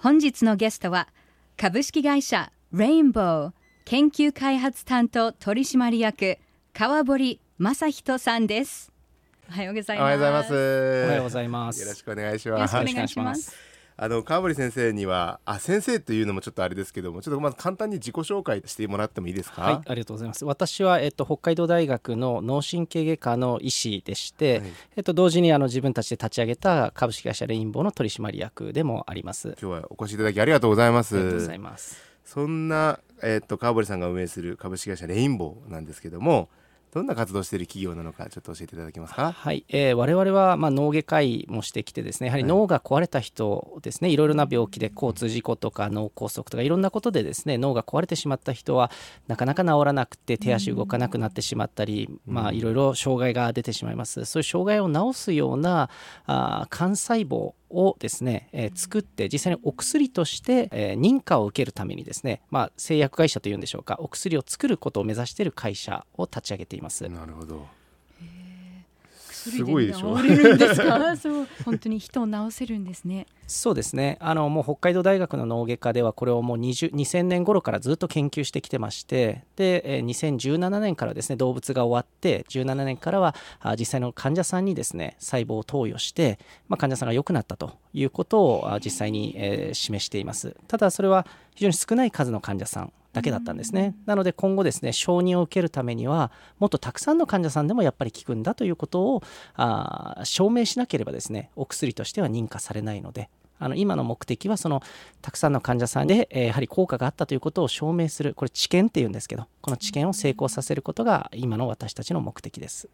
本日のゲストは株式会社レインボー研究開発担当取締役川堀正人さんです。おはようございます。おはようございます。よろしくお願いしよろます。しくお願いしますあの川堀先生にはあ先生というのもちょっとあれですけどもちょっとまず簡単に自己紹介してもらってもいいですか？はい、ありがとうございます。私は、えっと、北海道大学の脳神経外科の医師でして、はいえっと、同時にあの自分たちで立ち上げた株式会社レインボーの取締役でもあります。今日はお越しいただきありがとうございまありがとうごすざい。ます。そんなえっと川堀さんが運営する株式会社レインボーなんですけどもどんな活動をしている企業なのかちょっと教えていただけますか？はい、えー我々は、まあ、脳外科医もしてきてですねやはり脳が壊れた人ですねいろいろな病気で交通事故とか脳梗塞とかいろんなことでですね脳が壊れてしまった人はなかなか治らなくて手足動かなくなってしまったり、まあ、いろいろ障害が出てしまいます。そういう障害を治すようなあー幹細胞をですね、えー作って実際にお薬として、えー認可を受けるためにですね、まあ、製薬会社というんでしょうかお薬を作ることを目指している会社を立ち上げています。なるほど。薬すごいでしょ。治れるんですか？そう本当に人を治せるんですね。そうですね。あのもう北海道大学の脳外科ではこれをもう20 2000年頃からずっと研究してきてましてで、えー2017年からですね動物が終わって17年からはあ実際の患者さんにですね細胞を投与して、まあ、患者さんが良くなったということをあ実際に、えー示しています。ただそれは非常に少ない数の患者さんだけだったんですね、なので今後ですね承認を受けるためにはもっとたくさんの患者さんでもやっぱり効くんだということをあー証明しなければですねお薬としては認可されないのであの今の目的はそのたくさんの患者さんで、えーやはり効果があったということを証明するこれ治験っていうんですけどこの治験を成功させることが今の私たちの目的です。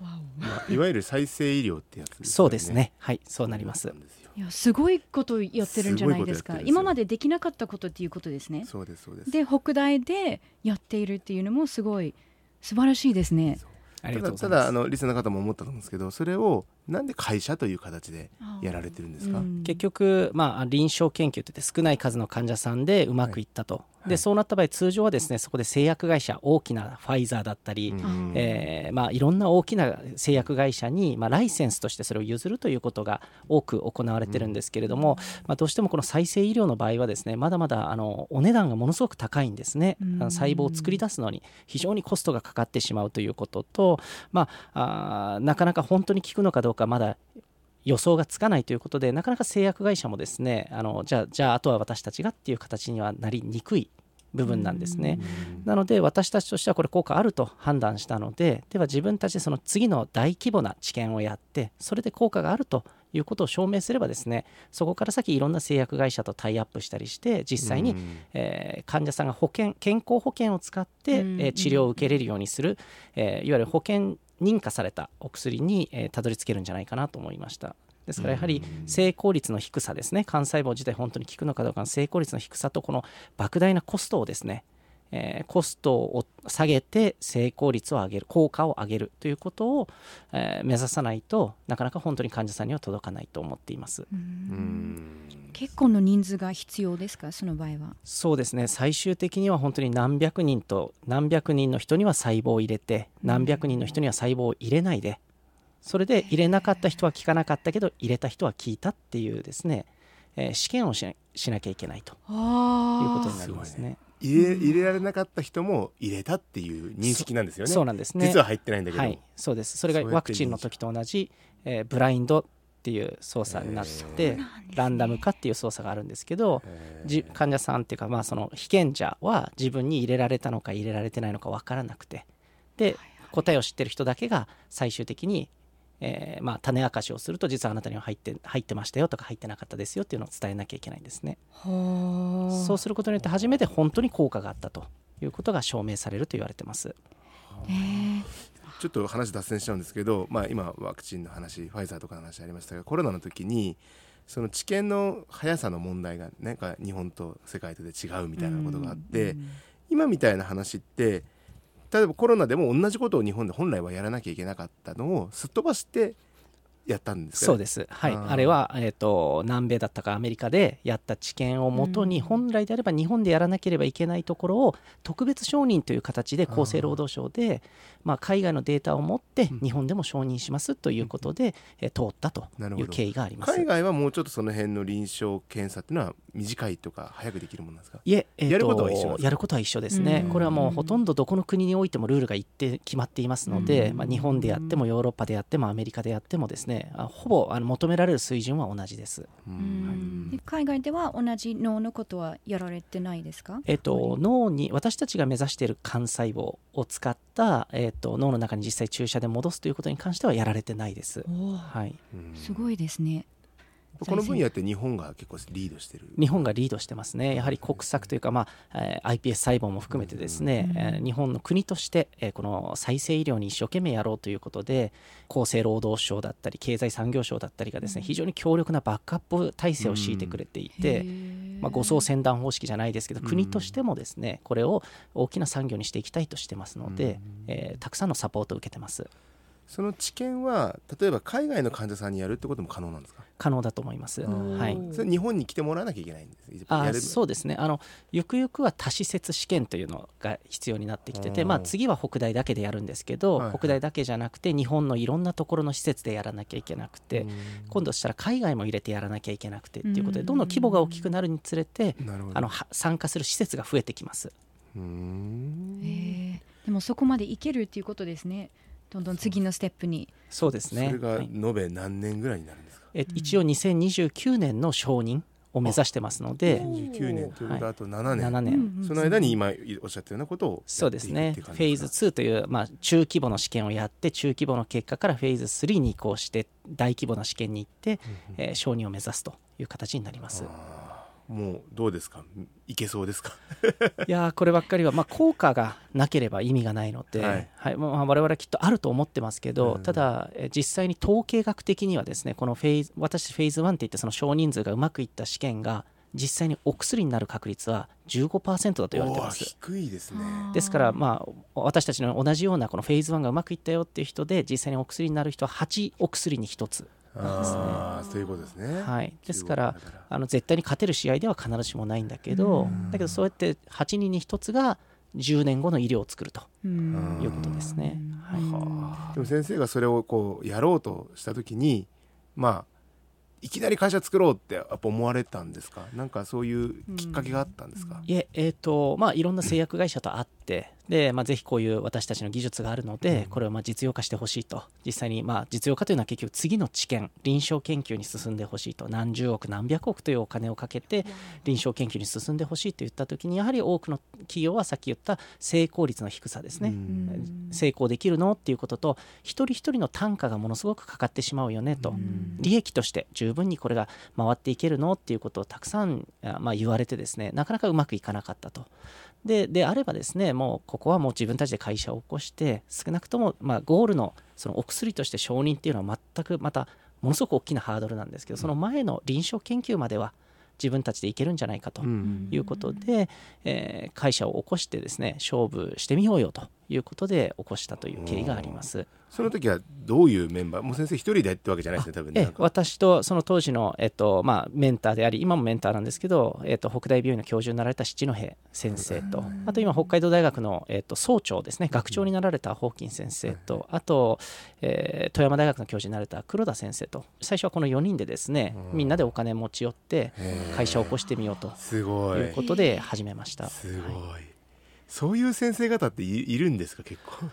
まあいわゆる再生医療ってやつですよね。そうですね。はいそうなります。そうなんですよいやすごいことやってるんじゃないですか。今までできなかったことっていうことですね。そうですそうです。で北大でやっているっていうのもすごい素晴らしいですね。ありがただたとうございます。だあのリスナーの方も思ったと思うんですけどそれをなんで会社という形でやられてるんですか、うん。結局、まあ、臨床研究といって少ない数の患者さんでうまくいったと、はい。でそうなった場合通常はですねそこで製薬会社大きなファイザーだったり、うん。えーまあ、いろんな大きな製薬会社に、まあ、ライセンスとしてそれを譲るということが多く行われてるんですけれども、まあ、どうしてもこの再生医療の場合はですねまだまだあのお値段がものすごく高いんですね、うん。あの細胞を作り出すのに非常にコストがかかってしまうということと、まあ、あーなかなか本当に効くのかどうかまだ予想がつかないということでなかなか製薬会社もですねあのじゃあじゃああとは私たちがっていう形にはなりにくい部分なんですね。なので私たちとしてはこれ効果あると判断したのででは自分たちでその次の大規模な治験をやってそれで効果があるということを証明すればですねそこから先いろんな製薬会社とタイアップしたりして実際に、うん。えー患者さんが保険健康保険を使って、うん。えー治療を受けれるようにする、えーいわゆる保険認可されたお薬に、えーたどり着けるんじゃないかなと思いました。ですからやはり成功率の低さですね幹細胞自体本当に効くのかどうかの成功率の低さとこの莫大なコストをですね、えーコストを下げて成功率を上げる効果を上げるということを、えー目指さないとなかなか本当に患者さんには届かないと思っています。うん。結構の人数が必要ですかその場合は？そうですね。最終的には本当に何百人と何百人の人には細胞を入れて何百人の人には細胞を入れないでそれで入れなかった人は効かなかったけど入れた人は効いたっていうですね、えー試験をしなしなきゃいけないというあことになりますね。入れ入れられなかった人も入れたっていう認識なんですよね。そうなんですね。実は入ってないんだけど、はい、そうです。それがワクチンの時と同じ、えーブラインドっていう操作になって、ランダム化っていう操作があるんですけど、じ患者さんっていうか、まあ、その被験者は自分に入れられたのか入れられてないのか分からなくて。で答えを知ってる人だけが最終的に、えーまあ、種明かしをすると実はあなたには入って入ってましたよとか入ってなかったですよっていうのを伝えなきゃいけないんですね。はそうすることによって初めて本当に効果があったということが証明されると言われてます。えーちょっと話脱線しちゃうんですけど、まあ、今ワクチンの話ファイザーとかの話ありましたがコロナの時にその治験の速さの問題がなんか日本と世界とで違うみたいなことがあって、今みたいな話って例えばコロナでも同じことを日本で本来はやらなきゃいけなかったのをすっ飛ばしてやったんですそうです、はい、あれは、えー、と南米だったかアメリカでやった知見をもとに、うん。本来であれば日本でやらなければいけないところを特別承認という形で厚生労働省で、まあ、海外のデータを持ってうん。日本でも承認しますということで、えー通ったという経緯があります。海外はもうちょっとその辺の臨床検査っていうのは短いとか早くできるものなんですか？いえ、えーやることは一緒やることは一緒ですね、うん。これはもうほとんどどこの国においてもルールが一定決まっていますので、うん。まあ、日本でやってもヨーロッパでやってもアメリカでやってもですねあほぼあの求められる水準は同じです。ううん。んで海外では同じ脳のことはやられてないですか？えっと、脳に私たちが目指している幹細胞を使った、えっと、脳の中に実際注射で戻すということに関してはやられてないです。はい、うん。すごいですねこの分野って日本が結構リードしてる？日本がリードしてますね、やはり国策というか、まあえー iPS 細胞も含めてですね、うん。えー日本の国として、えーこの再生医療に一生懸命やろうということで、厚生労働省だったり、経済産業省だったりがですね、うん。非常に強力なバックアップ体制を敷いてくれていて、まあ、護送船団方式じゃないですけど、うん。国としてもですねこれを大きな産業にしていきたいとしてますので、うん。えーたくさんのサポートを受けてます。その知見は例えば海外の患者さんにやるってことも可能なんですか？可能だと思います。うん。はい。それ日本に来てもらわなきゃいけないんです？あそうですね。あのゆくゆくは多施設試験というのが必要になってきてて、うん。まあ、次は北大だけでやるんですけど、はいはい。北大だけじゃなくて日本のいろんなところの施設でやらなきゃいけなくて、今度したら海外も入れてやらなきゃいけなくてっていうことで、うん。どんどん規模が大きくなるにつれて、なるほど。あのは参加する施設が増えてきます。うーん。へー。でもそこまでいけるっていうことですねどんどん次のステップに。そうですね。それがはい。延べ何年ぐらいになるんですか、え一応2029年の承認を目指してますので、29年ということはあと7年、7年、うんうん。その間に今おっしゃったようなことをそうですね、フェーズっていう感じですか？2という、まあ、中規模の試験をやって、中規模の結果からフェーズ3に移行して、大規模な試験に行って、えー承認を目指すという形になります。もうどうですか？いけそうですか？いやーこればっかりは、まあ、効果がなければ意味がないので、ははい。いまあ、我々はきっとあると思ってますけど、うん。ただ、えー実際に統計学的にはですねこのフェーズ私、フェーズ1っていってその少人数がうまくいった試験が実際にお薬になる確率は15%だと言われてます。低いですね。ですから、まあ、私たちの同じようなこのフェーズ1がうまくいったよっていう人で実際にお薬になる人は8お薬に1つ、ああそういうことですね。はい、ですから15だあの絶対に勝てる試合では必ずしもないんだけどうん。だけどそうやって8人に1つが10年後の医療を作るとうん。いうことですね。はい。はあ。でも先生がそれをこうやろうとした時にまあいきなり会社作ろうってやっぱ思われたんですか？なんかそういうきっかけがあったんですか、いえ、えーとまあ、いろんな製薬会社と会って、でまあ、ぜひこういう私たちの技術があるので、これをまあ実用化してほしいと、実際にまあ実用化というのは結局、次の知見、臨床研究に進んでほしいと、何十億、何百億というお金をかけて、臨床研究に進んでほしいといったときに、やはり多くの企業はさっき言った成功率の低さですね。うん。成功できるのっていうことと一人一人の単価がものすごくかかってしまうよねと、ん。利益として十分にこれが回っていけるのっていうことをたくさん、あまあ、言われてですねなかなかうまくいかなかったと。でであればですねもうここはもう自分たちで会社を起こして少なくともまあゴールのそのお薬として承認っていうのは全くまたものすごく大きなハードルなんですけどその前の臨床研究までは自分たちでいけるんじゃないかとうん。いうことで、えー会社を起こしてですね勝負してみようよということで起こしたという経緯があります。その時はどういうメンバーもう先生一人でやってわけじゃないですね多分ね。私とその当時の、えっとまあ、メンターであり今もメンターなんですけど、えっと、北大病院の教授になられた七戸先生とあと今北海道大学の、えっと、総長ですね学長になられたホーキン先生とあと、えー富山大学の教授になられた黒田先生と最初はこの4人でですねみんなでお金持ち寄って会社を起こしてみようとすごい。いうことで始めました。すごい、そういう先生方っていいるんですか？結構。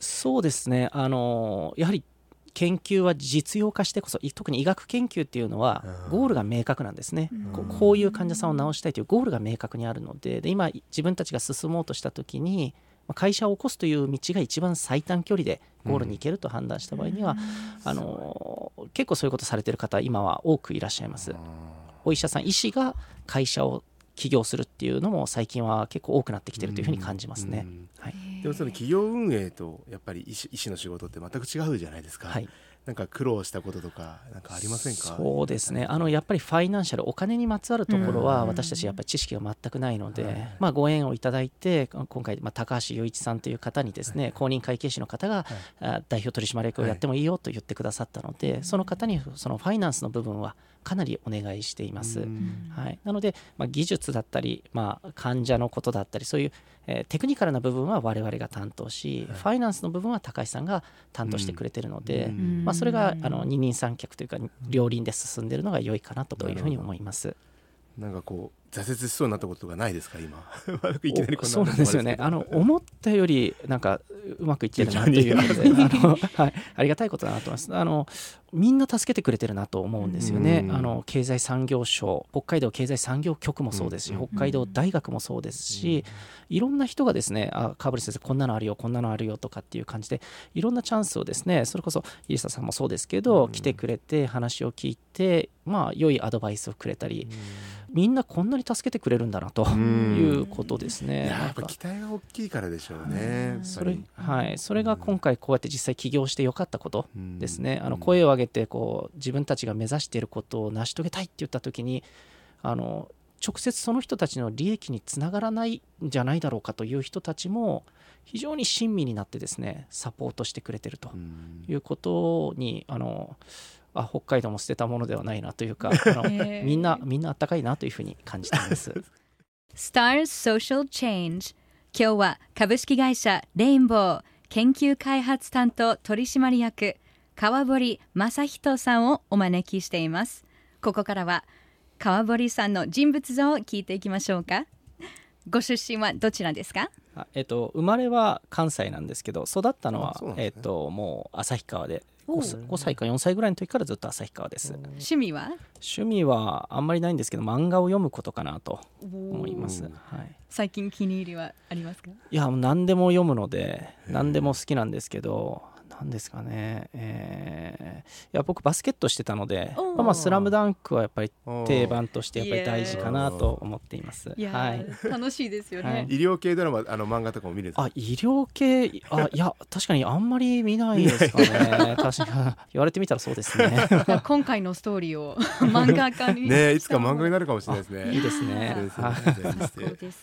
そうですね、あのやはり研究は実用化してこそ、い特に医学研究っていうのはうん、ゴールが明確なんですね、こうこういう患者さんを治したいというゴールが明確にあるので、で今、自分たちが進もうとしたときに、まあ会社を起こすという道が一番最短距離でゴールに行けると判断した場合には、あの結構そういうことされてる方、今は多くいらっしゃいます。お医者さん、医師が会社を起業するっていうのも最近は結構多くなってきてるというふうに感じますね。うんはい。でもその企業運営とやっぱり医師医師の仕事って全く違うじゃないですか、はい。なんか苦労したこととかなんかありませんか？そうですね。あのやっぱりファイナンシャルお金にまつわるところはうん。私たちやっぱり知識が全くないので、はい。まあ、ご縁をいただいて今回、まあ、高橋雄一さんという方にですね、公認会計士の方が、あ代表取締役をやってもいいよと言ってくださったので、その方にそのファイナンスの部分はかなりお願いしています。うん。はい、なので、まあ、技術だったり、まあ、患者のことだったりそういう、えーテクニカルな部分は我々が担当し、ファイナンスの部分は高橋さんが担当してくれてるので、うん。まあ、それがあの二人三脚というか両輪で進んでいるのが良いかなというふうに思います。なんかこう挫折しそうになったことがないですか今？いきなりこんなそうなんですよね。あの思ったよりなんかうまくいってるなと順いうことで、あのはい。ありがたいことだなと思います。あのみんな助けてくれてるなと思うんですよね。う。ん。あの経済産業省、北海道経済産業局もそうですし、うん。北海道大学もそうですし、いろんな人がですね、あ川堀先生こんなのあるよ、こんなのあるよとかっていう感じで、いろんなチャンスをですね、それこそイエサさんもそうですけど、うん。来てくれて話を聞いて、まあ良いアドバイスをくれたり、みんなこんなに助けてくれるんだなとん。いうことですね。いやっぱ期待が大きいからでしょうね。それはい、それが今回こうやって実際起業してよかったことうんですね、あのうん声を上げてこう自分たちが目指していることを成し遂げたいって言った時にあの直接その人たちの利益につながらないんじゃないだろうかという人たちも非常に親身になってですねサポートしてくれてるとうん。いうことにあのあ北海道も捨てたものではないなというか あのへー。みんなみんなあったかいなというふうに感じています。Stars Social Change 今日は株式会社レインボー研究開発担当取締役川堀正人さんをお招きしています。ここからは川堀さんの人物像を聞いていきましょうか。ご出身はどちらですか？あえっと、生まれは関西なんですけど育ったのはね。えっと、もう旭川で 5, 5歳か4歳ぐらいの時からずっと旭川です。趣味は？趣味はあんまりないんですけど漫画を読むことかなと思います、はい、最近気に入りはありますか？いやもう何でも読むので何でも好きなんですけど何ですかね、えーいや僕バスケットしてたのでまあまあスラムダンクはやっぱり定番としてやっぱり大事かなと思っています。いやー、はい。楽しいですよね、はい。医療系ドラマあの漫画とかも見るんですか？あ医療系あいや確かにあんまり見ないですかね。確かに言われてみたらそうですね。今回のストーリーを 漫画家にねいつか漫画になるかもしれないですね。いいですね。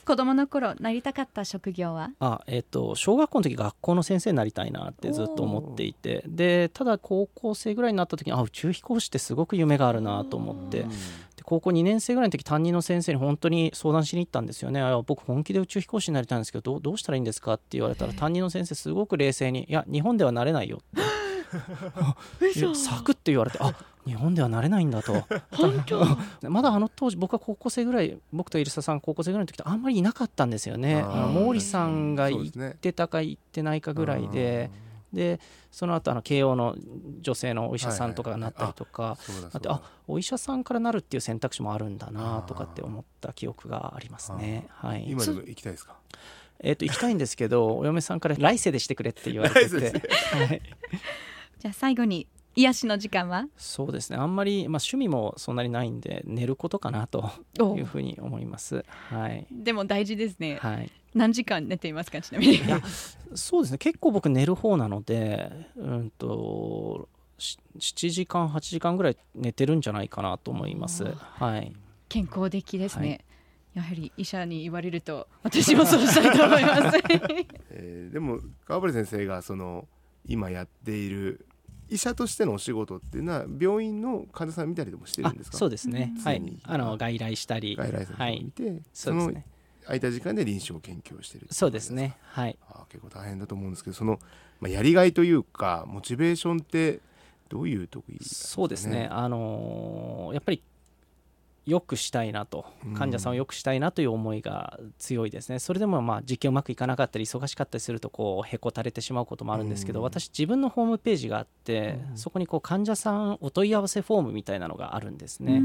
子供の頃なりたかった職業は？あえっと小学校の時学校の先生になりたいなってずっと思っていて。でただ高校生ぐらいになった時にあ宇宙飛行士ってすごく夢があるなと思って。で高校2年生ぐらいの時担任の先生に本当に相談しに行ったんですよね。あ僕本気で宇宙飛行士になりたいんですけどどうどうしたらいいんですかって言われたら担任の先生すごく冷静に「いや日本ではなれないよ」って。サクッて言われてあ日本ではなれないんだと。まだあの当時僕は高校生ぐらい僕とイルサさん高校生ぐらいの時ってあんまりいなかったんですよね。毛利さんが行ってたか行ってないかぐらいででその後あの慶応の女性のお医者さんとかがなったりとかあってあお医者さんからなるっていう選択肢もあるんだなとかって思った記憶がありますね。はい、今でも行きたいですか？えっ、と行きたいんですけどお嫁さんから来世でしてくれって言われてて、はい、じゃあ最後に癒しの時間は？そうですね。あんまり、まあ、趣味もそんなにないんで寝ることかなとお。いうふうに思います。はい。でも大事ですね、はい。何時間寝ていますか？ちなみに。いやそうですね。結構僕寝る方なのでうんとし7時間8時間ぐらい寝てるんじゃないかなと思います。はい。健康的ですね、はい。やはり医者に言われると私もそうしたいと思います。えーでも川堀先生がその今やっている医者としてのお仕事っていうのは病院の患者さん見たりでもしてるあんですか？そうですね。うん。はい。あの外来したり。外来先生をはい。見て、そうですね。空いた時間で臨床研究をしてるそうですね。はい。あー結構大変だと思うんですけどその、まあ、やりがいというかモチベーションってどういう時なんかそうですね。あのーやっぱりよくしたいなとうん。患者さんをよくしたいなという思いが強いですね、それでもまあ実験うまくいかなかったり忙しかったりするとこうへこたれてしまうこともあるんですけど、うん。私自分のホームページがあって、うん。そこにこう患者さんお問い合わせフォームみたいなのがあるんですね、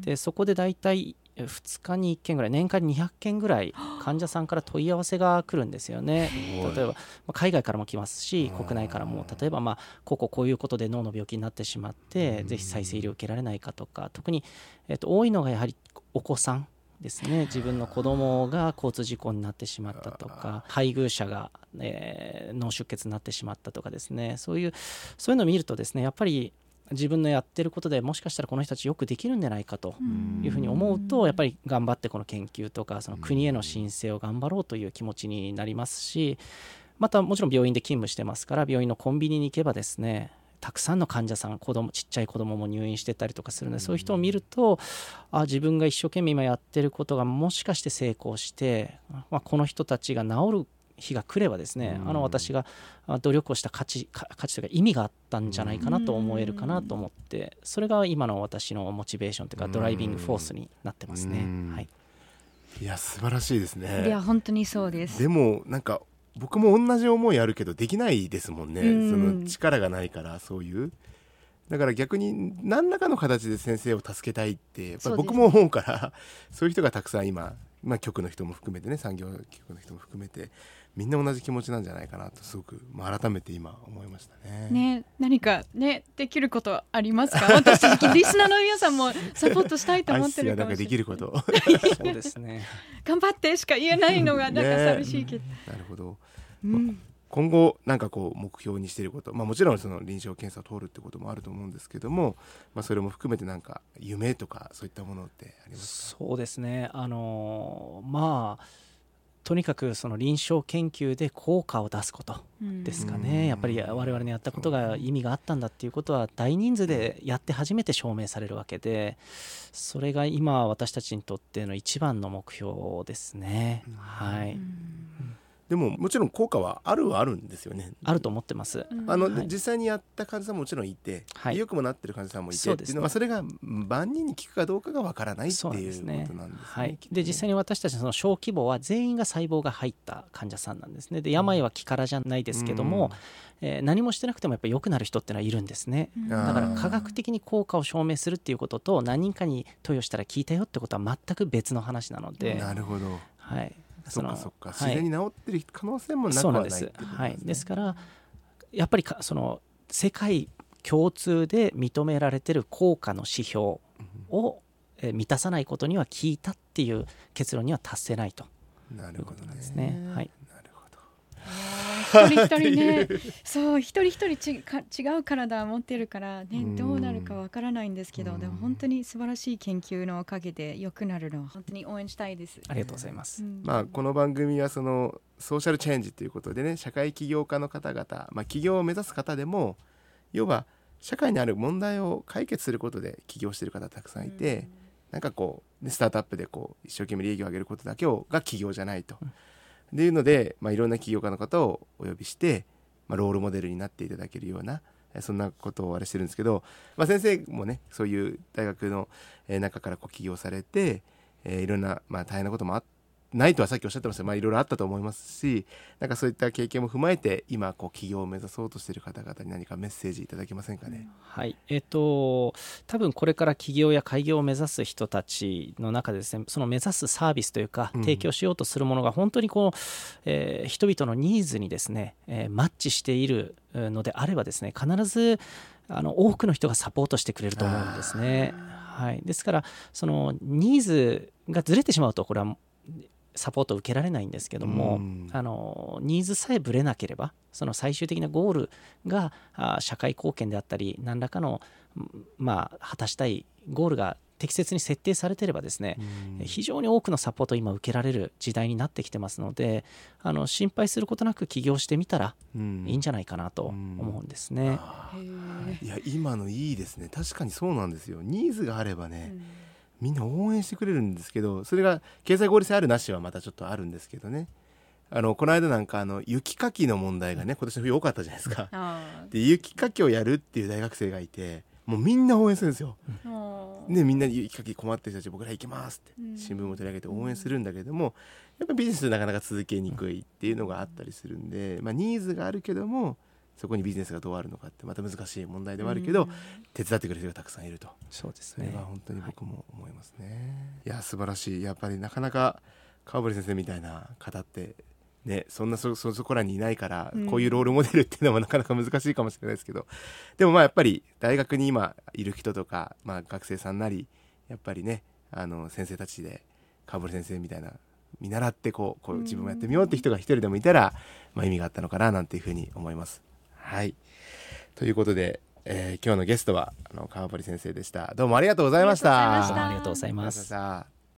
でそこで大体2日に1件ぐらい年間に200件ぐらい患者さんから問い合わせが来るんですよね。例えばまあ海外からも来ますし国内からも。例えばまあこうこうこういうことで脳の病気になってしまってうん。ぜひ再生医療を受けられないかとか特に、えっと多いのがやはりお子さんですね。自分の子供が交通事故になってしまったとか配偶者が、えー、脳出血になってしまったとかですね。そういうそういうのを見るとですねやっぱり自分のやってることでもしかしたらこの人たちよくできるんじゃないかというふうに思うとやっぱり頑張ってこの研究とかその国への申請を頑張ろうという気持ちになりますしまたもちろん病院で勤務してますから病院のコンビニに行けばですねたくさんの患者さん子供ちっちゃい子供も入院してたりとかするので、そういう人を見るとあ自分が一生懸命今やってることがもしかして成功して、まあ、この人たちが治る日が来ればですね、あの私が努力をした価値価値というか意味があったんじゃないかなと思えるかなと思ってそれが今の私のモチベーションというかドライビングフォースになってますね。はい、いや素晴らしいですね。いや本当にそうです。でもなんか僕も同じ思いあるけどできないですもんね、ん、その力がないからそういう。だから逆に何らかの形で先生を助けたいってやっぱ僕も思うからそういう人がたくさん今、まあ、局の人も含めてね産業局の人も含めてみんな同じ気持ちなんじゃないかなとすごく、まあ、改めて今思いましたね。ね何かねできることありますか？私リスナーの皆さんもサポートしたいと思ってるかもしれない。できること。そうですね。頑張ってしか言えないのがなんか寂しいけど。ね、なるほど、うん、今後なんかこう目標にしていること、まあ、もちろんその臨床検査を通るってこともあると思うんですけども、まあ、それも含めてなんか夢とかそういったものってありますか？そうですね。あのまあとにかくその臨床研究で効果を出すことですかね、やっぱり我々のやったことが意味があったんだっていうことは大人数でやって初めて証明されるわけでそれが今私たちにとっての一番の目標ですね。はい、でももちろん効果はあるはあるんですよね。あると思ってます。あの、はい、実際にやった患者さんももちろんいて、はい、よくもなってる患者さんもいてっていうのはそれが万人に効くかどうかがわからないっていうことなんですね。はい。で実際に私たちその小規模は全員が細胞が入った患者さんなんですね。で病は気からじゃないですけども、うん、えー、何もしてなくてもやっぱり良くなる人っていうのはいるんですね。だから科学的に効果を証明するっていうことと何人かに投与したら効いたよってことは全く別の話なので。なるほど。はい。そっかそっか、自然に治ってる可能性もなくはないです、ね、はい、ですからやっぱりかその世界共通で認められてる効果の指標を、え満たさないことには効いたっていう結論には達せないということなんですね。はい一人一人ね そう一人一人ちか違う体を持ってるからねどうなるかわからないんですけどでも本当に素晴らしい研究のおかげで良くなるのは本当に応援したいです。ありがとうございます、うん、まあこの番組はそのソーシャルチェンジということでね社会起業家の方々まあ起業を目指す方でも要は社会にある問題を解決することで起業している方たくさんいて、うん、なんかこうスタートアップでこう一生懸命利益を上げることだけをが起業じゃないと。うんっていうので、まあ、いろんな起業家の方をお呼びして、まあ、ロールモデルになっていただけるようなそんなことをあれしてるんですけど、まあ、先生もねそういう大学の中からこう起業されて、えー、いろんな、まあ、大変なこともあっないとはさっきおっしゃってました。まあいろいろあったと思いますしなんかそういった経験も踏まえて今こう起業を目指そうとしている方々に何かメッセージいただけませんかね？はい。えっ、ー、と多分これから起業や開業を目指す人たちの中でですねその目指すサービスというか提供しようとするものが本当にこう、えー、人々のニーズにですね、えー、マッチしているのであればですね必ずあの多くの人がサポートしてくれると思うんですね。はい、ですからそのニーズがずれてしまうとこれはサポートを受けられないんですけども、あのニーズさえぶれなければその最終的なゴールがあ社会貢献であったり何らかの、まあ、果たしたいゴールが適切に設定されてればですね、非常に多くのサポートを今受けられる時代になってきてますのであの心配することなく起業してみたらいいんじゃないかなと思うんですね。いや今のいいですね。確かにそうなんですよ。ニーズがあればね、みんな応援してくれるんですけどそれが経済合理性あるなしはまたちょっとあるんですけどね。あのこの間なんかあの雪かきの問題がね今年の冬多かったじゃないですか。で雪かきをやるっていう大学生がいてもうみんな応援するんですよ。ね、みんな雪かき困ってる人たち僕ら行きますって新聞も取り上げて応援するんだけどもやっぱビジネスなかなか続けにくいっていうのがあったりするんで、まあ、ニーズがあるけどもそこにビジネスがどうあるのかってまた難しい問題ではあるけど、うん、手伝ってくれる人がたくさんいると。そうですね。それは本当に僕も思いますね、はい、いや素晴らしい。やっぱりなかなか川堀先生みたいな方ってね、そんなそそこらにいないから、こういうロールモデルっていうのもなかなか難しいかもしれないですけど。でもまあやっぱり大学に今いる人とか、まあ、学生さんなりやっぱりねあの先生たちで川堀先生みたいな見習ってこうこう自分もやってみようって人が一人でもいたら、まあ、意味があったのかななんていうふうに思います。はいということで、えー今日のゲストはあの川堀先生でした。どうもありがとうございました。ありがとうございましたありがとうございます